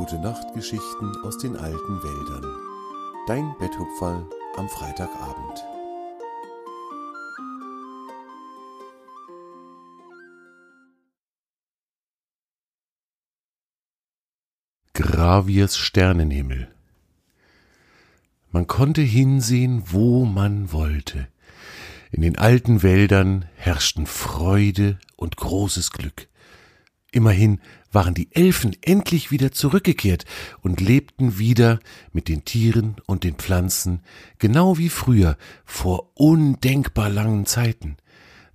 Gute Nacht Geschichten aus den alten Wäldern. Dein Betthupferl am Freitagabend. Graviers Sternenhimmel. Man konnte hinsehen, wo man wollte. In den alten Wäldern herrschten Freude und großes Glück. Immerhin waren die Elfen endlich wieder zurückgekehrt und lebten wieder mit den Tieren und den Pflanzen, genau wie früher, vor undenkbar langen Zeiten.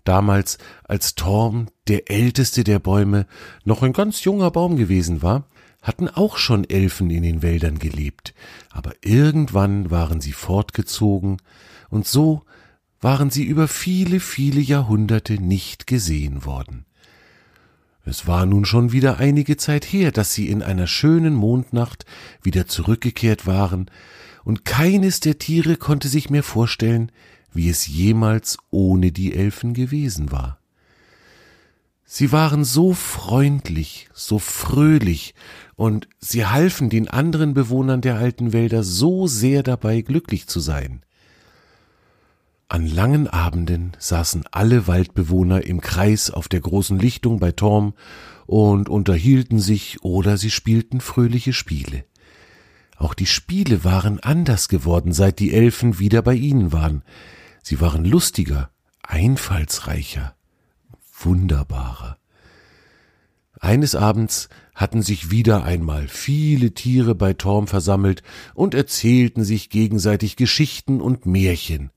Damals, als Torm, der älteste der Bäume, noch ein ganz junger Baum gewesen war, hatten auch schon Elfen in den Wäldern gelebt, aber irgendwann waren sie fortgezogen, und so waren sie über viele, viele Jahrhunderte nicht gesehen worden. Es war nun schon wieder einige Zeit her, dass sie in einer schönen Mondnacht wieder zurückgekehrt waren, und keines der Tiere konnte sich mehr vorstellen, wie es jemals ohne die Elfen gewesen war. Sie waren so freundlich, so fröhlich, und sie halfen den anderen Bewohnern der alten Wälder so sehr dabei, glücklich zu sein. An langen Abenden saßen alle Waldbewohner im Kreis auf der großen Lichtung bei Torm und unterhielten sich oder sie spielten fröhliche Spiele. Auch die Spiele waren anders geworden, seit die Elfen wieder bei ihnen waren. Sie waren lustiger, einfallsreicher, wunderbarer. Eines Abends hatten sich wieder einmal viele Tiere bei Torm versammelt und erzählten sich gegenseitig Geschichten und Märchen.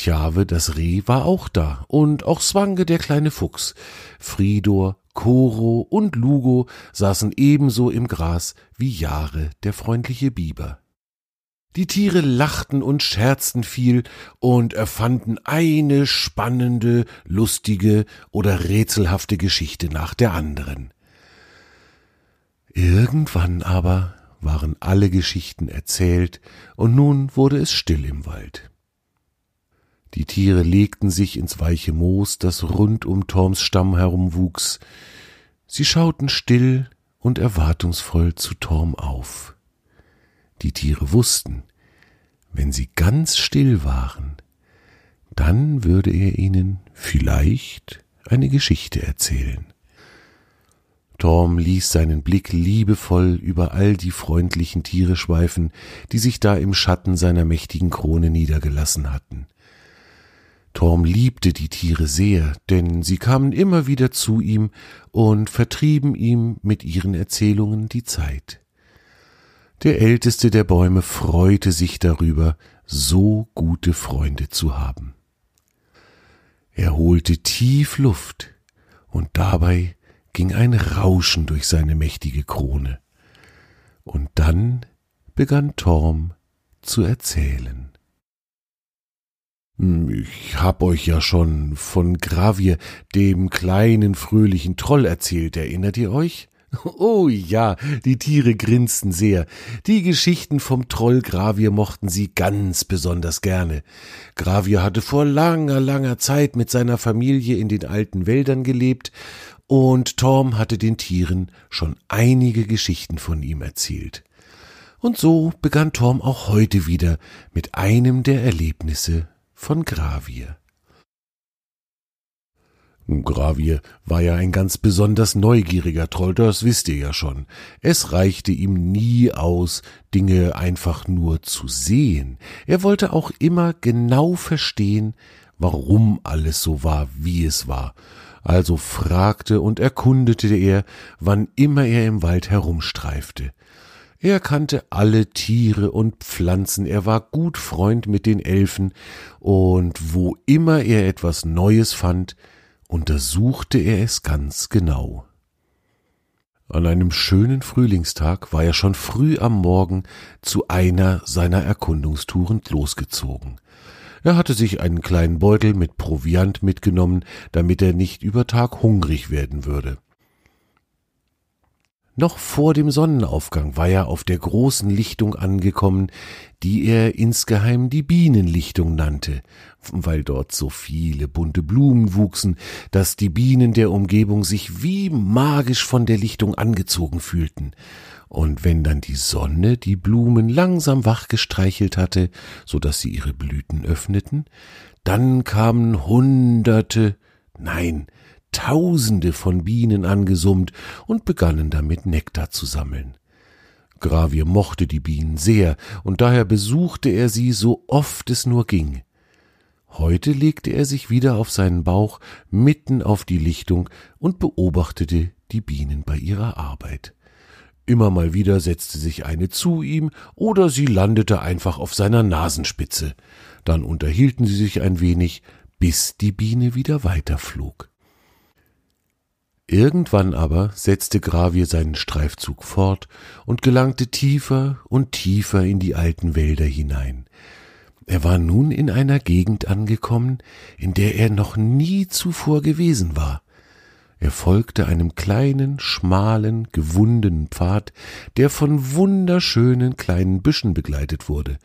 Tjave, das Reh, war auch da, und auch Swange, der kleine Fuchs. Fridor, Koro und Lugo saßen ebenso im Gras wie Jahre, der freundliche Biber. Die Tiere lachten und scherzten viel und erfanden eine spannende, lustige oder rätselhafte Geschichte nach der anderen. Irgendwann aber waren alle Geschichten erzählt, und nun wurde es still im Wald. Die Tiere legten sich ins weiche Moos, das rund um Torms Stamm herumwuchs. Sie schauten still und erwartungsvoll zu Torm auf. Die Tiere wussten, wenn sie ganz still waren, dann würde er ihnen vielleicht eine Geschichte erzählen. Torm ließ seinen Blick liebevoll über all die freundlichen Tiere schweifen, die sich da im Schatten seiner mächtigen Krone niedergelassen hatten. Torm liebte die Tiere sehr, denn sie kamen immer wieder zu ihm und vertrieben ihm mit ihren Erzählungen die Zeit. Der älteste der Bäume freute sich darüber, so gute Freunde zu haben. Er holte tief Luft, und dabei ging ein Rauschen durch seine mächtige Krone. Und dann begann Torm zu erzählen. Hm, ich hab euch ja schon von Gravier, dem kleinen fröhlichen Troll erzählt, erinnert ihr euch? Oh ja, die Tiere grinsten sehr. Die Geschichten vom Troll Gravier mochten sie ganz besonders gerne. Gravier hatte vor langer, langer Zeit mit seiner Familie in den alten Wäldern gelebt, und Torm hatte den Tieren schon einige Geschichten von ihm erzählt. Und so begann Torm auch heute wieder mit einem der Erlebnisse von Gravier. Gravier war ja ein ganz besonders neugieriger Troll, das wisst ihr ja schon. Es reichte ihm nie aus, Dinge einfach nur zu sehen. Er wollte auch immer genau verstehen, warum alles so war, wie es war. Also fragte und erkundete er, wann immer er im Wald herumstreifte. Er kannte alle Tiere und Pflanzen, er war gut Freund mit den Elfen, und wo immer er etwas Neues fand, untersuchte er es ganz genau. An einem schönen Frühlingstag war er schon früh am Morgen zu einer seiner Erkundungstouren losgezogen. Er hatte sich einen kleinen Beutel mit Proviant mitgenommen, damit er nicht über Tag hungrig werden würde. Noch vor dem Sonnenaufgang war er auf der großen Lichtung angekommen, die er insgeheim die Bienenlichtung nannte, weil dort so viele bunte Blumen wuchsen, dass die Bienen der Umgebung sich wie magisch von der Lichtung angezogen fühlten. und wenn dann die Sonne die Blumen langsam wach gestreichelt hatte, so dass sie ihre Blüten öffneten, dann kamen Hunderte, nein, Tausende von Bienen angesummt und begannen damit Nektar zu sammeln. Gravier mochte die Bienen sehr, und daher besuchte er sie so oft es nur ging. Heute legte er sich wieder auf seinen Bauch mitten auf die Lichtung und beobachtete die Bienen bei ihrer Arbeit. Immer mal wieder setzte sich eine zu ihm oder sie landete einfach auf seiner Nasenspitze. Dann unterhielten sie sich ein wenig, bis die Biene wieder weiterflog. Irgendwann aber setzte Gravier seinen Streifzug fort und gelangte tiefer und tiefer in die alten Wälder hinein. Er war nun in einer Gegend angekommen, in der er noch nie zuvor gewesen war. Er folgte einem kleinen, schmalen, gewundenen Pfad, der von wunderschönen kleinen Büschen begleitet wurde.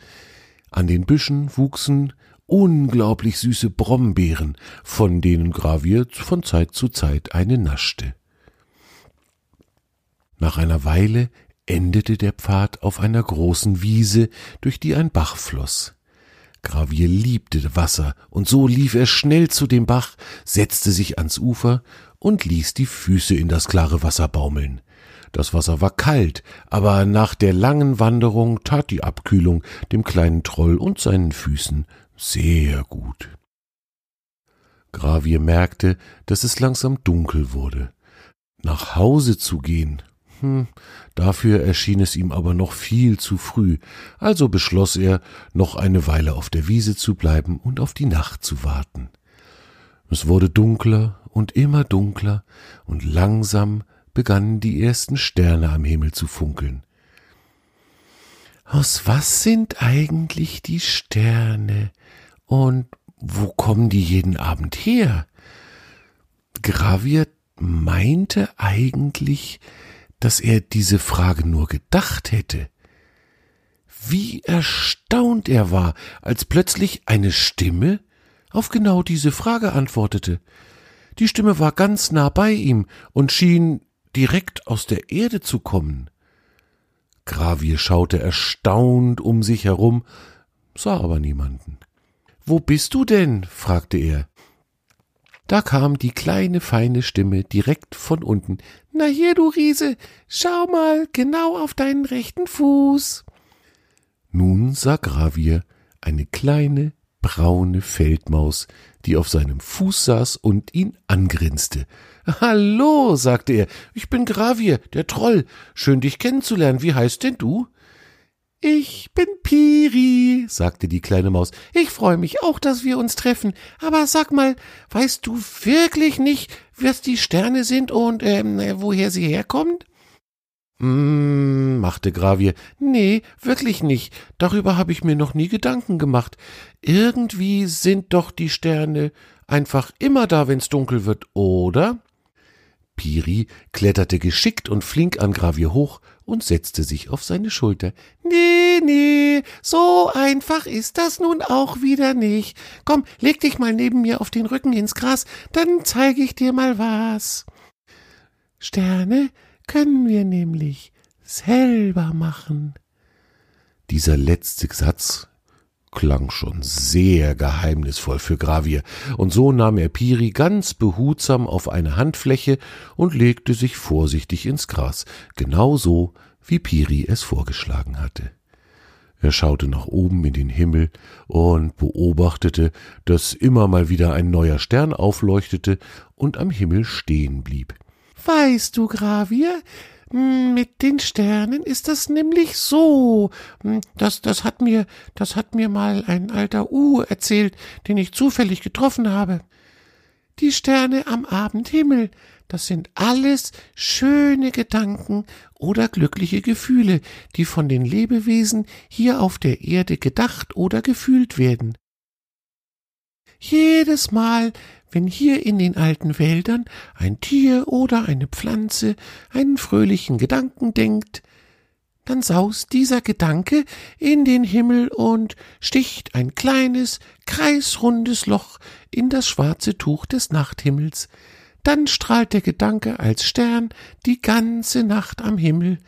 An den Büschen wuchsen unglaublich süße Brombeeren, von denen Gravier von Zeit zu Zeit eine naschte. Nach einer Weile endete der Pfad auf einer großen Wiese, durch die ein Bach floss. Gravier liebte Wasser, und so lief er schnell zu dem Bach, setzte sich ans Ufer und ließ die Füße in das klare Wasser baumeln. Das Wasser war kalt, aber nach der langen Wanderung tat die Abkühlung dem kleinen Troll und seinen Füßen sehr gut. Gravier merkte, dass es langsam dunkel wurde. Nach Hause zu gehen, hm, dafür erschien es ihm aber noch viel zu früh, also beschloss er, noch eine Weile auf der Wiese zu bleiben und auf die Nacht zu warten. Es wurde dunkler und immer dunkler, und langsam begannen die ersten Sterne am Himmel zu funkeln. Aus was sind eigentlich die Sterne? Und wo kommen die jeden Abend her? Gravier meinte eigentlich, dass er diese Frage nur gedacht hätte. Wie erstaunt er war, als plötzlich eine Stimme auf genau diese Frage antwortete. Die Stimme war ganz nah bei ihm und schien direkt aus der Erde zu kommen. Gravier schaute erstaunt um sich herum, sah aber niemanden. Wo bist du denn? fragte er. Da kam die kleine feine Stimme direkt von unten. Na hier, du Riese, schau mal genau auf deinen rechten Fuß. Nun sah Gravier eine kleine braune Feldmaus, die auf seinem Fuß saß und ihn angrinste. Hallo, sagte er, ich bin Gravier, der Troll. Schön dich kennenzulernen. Wie heißt denn du? Ich bin Piri, sagte die kleine Maus. Ich freue mich auch, dass wir uns treffen. Aber sag mal, weißt du wirklich nicht, was die Sterne sind und ähm, woher sie herkommen? Mm, machte Gravier. Nee, wirklich nicht. Darüber habe ich mir noch nie Gedanken gemacht. Irgendwie sind doch die Sterne einfach immer da, wenn's dunkel wird, oder? Piri kletterte geschickt und flink an Gravier hoch und setzte sich auf seine Schulter. Nee, nee, so einfach ist das nun auch wieder nicht. Komm, leg dich mal neben mir auf den Rücken ins Gras, dann zeige ich dir mal was. Sterne können wir nämlich selber machen. Dieser letzte Satz klang schon sehr geheimnisvoll für Gravier, und so nahm er Piri ganz behutsam auf eine Handfläche und legte sich vorsichtig ins Gras, genau so, wie Piri es vorgeschlagen hatte. Er schaute nach oben in den Himmel und beobachtete, dass immer mal wieder ein neuer Stern aufleuchtete und am Himmel stehen blieb. Weißt du, Gravier, mit den Sternen ist das nämlich so. Hm, das, das hat mir, das hat mir mal ein alter U erzählt, den ich zufällig getroffen habe. Die Sterne am Abendhimmel, das sind alles schöne Gedanken oder glückliche Gefühle, die von den Lebewesen hier auf der Erde gedacht oder gefühlt werden. Jedes Mal, wenn hier in den alten Wäldern ein Tier oder eine Pflanze einen fröhlichen Gedanken denkt, dann saust dieser Gedanke in den Himmel und sticht ein kleines, kreisrundes Loch in das schwarze Tuch des Nachthimmels, dann strahlt der Gedanke als Stern die ganze Nacht am Himmel,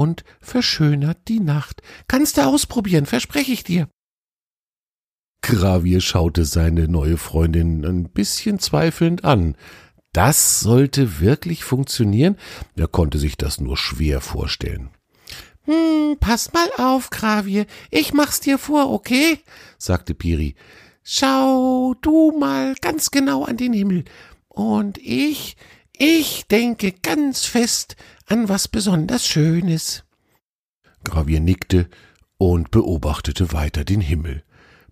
und verschönert die Nacht. Kannst du ausprobieren, verspreche ich dir. Gravier schaute seine neue Freundin ein bisschen zweifelnd an. Das sollte wirklich funktionieren? Er konnte sich das nur schwer vorstellen. Hm, pass mal auf, Gravier. Ich mach's dir vor, okay? sagte Piri. Schau du mal ganz genau an den Himmel. Und ich, ich denke ganz fest an was besonders Schönes. Gravier nickte und beobachtete weiter den Himmel.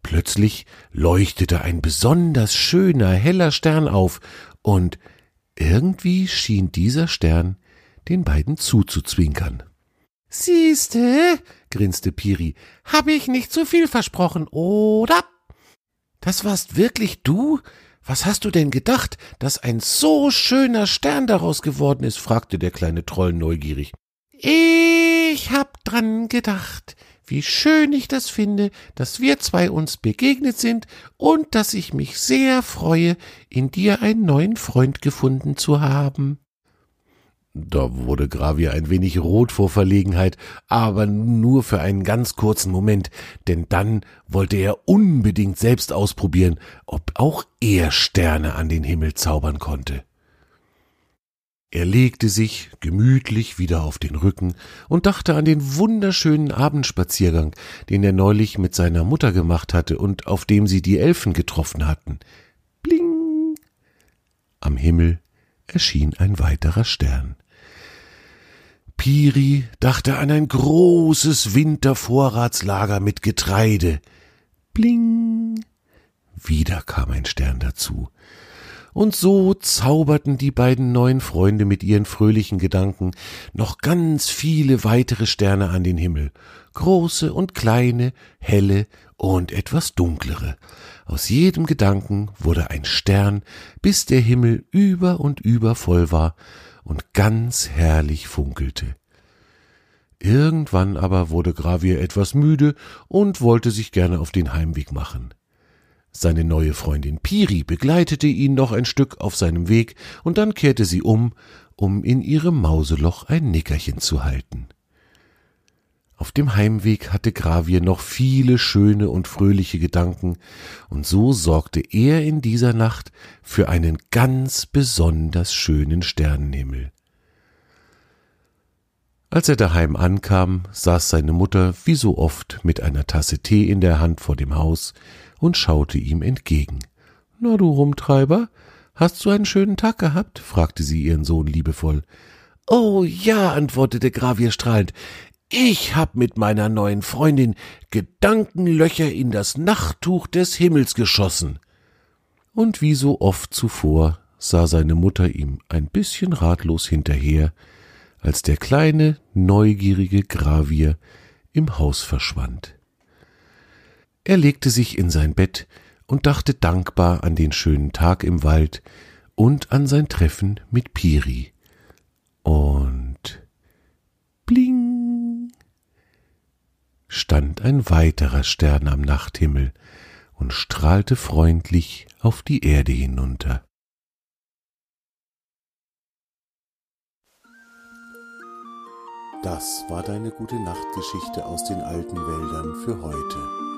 Plötzlich leuchtete ein besonders schöner, heller Stern auf, und irgendwie schien dieser Stern den beiden zuzuzwinkern. Siehste, grinste Piri, hab ich nicht zu viel versprochen, oder? Das warst wirklich du? Was hast du denn gedacht, dass ein so schöner Stern daraus geworden ist? fragte der kleine Troll neugierig. Ich hab dran gedacht, wie schön ich das finde, dass wir zwei uns begegnet sind und dass ich mich sehr freue, in dir einen neuen Freund gefunden zu haben. Da wurde Gravier ein wenig rot vor Verlegenheit, aber nur für einen ganz kurzen Moment, denn dann wollte er unbedingt selbst ausprobieren, ob auch er Sterne an den Himmel zaubern konnte. Er legte sich gemütlich wieder auf den Rücken und dachte an den wunderschönen Abendspaziergang, den er neulich mit seiner Mutter gemacht hatte und auf dem sie die Elfen getroffen hatten. Bling! Am Himmel erschien ein weiterer Stern. Piri dachte an ein großes Wintervorratslager mit Getreide. Bling! Wieder kam ein Stern dazu. Und so zauberten die beiden neuen Freunde mit ihren fröhlichen Gedanken noch ganz viele weitere Sterne an den Himmel, große und kleine, helle und etwas dunklere. Aus jedem Gedanken wurde ein Stern, bis der Himmel über und über voll war und ganz herrlich funkelte. Irgendwann aber wurde Gravier etwas müde und wollte sich gerne auf den Heimweg machen. Seine neue Freundin Piri begleitete ihn noch ein Stück auf seinem Weg, und dann kehrte sie um, um in ihrem Mauseloch ein Nickerchen zu halten. Auf dem Heimweg hatte Gravier noch viele schöne und fröhliche Gedanken, und so sorgte er in dieser Nacht für einen ganz besonders schönen Sternenhimmel. Als er daheim ankam, saß seine Mutter wie so oft mit einer Tasse Tee in der Hand vor dem Haus und schaute ihm entgegen. Na du Rumtreiber, hast du einen schönen Tag gehabt? fragte sie ihren Sohn liebevoll. Oh ja, antwortete Gravier strahlend. Ich hab mit meiner neuen Freundin Gedankenlöcher in das Nachttuch des Himmels geschossen. Und wie so oft zuvor sah seine Mutter ihm ein bisschen ratlos hinterher, als der kleine, neugierige Gravier im Haus verschwand. Er legte sich in sein Bett und dachte dankbar an den schönen Tag im Wald und an sein Treffen mit Piri. Und bling stand ein weiterer Stern am Nachthimmel und strahlte freundlich auf die Erde hinunter. Das war deine gute Nachtgeschichte aus den alten Wäldern für heute.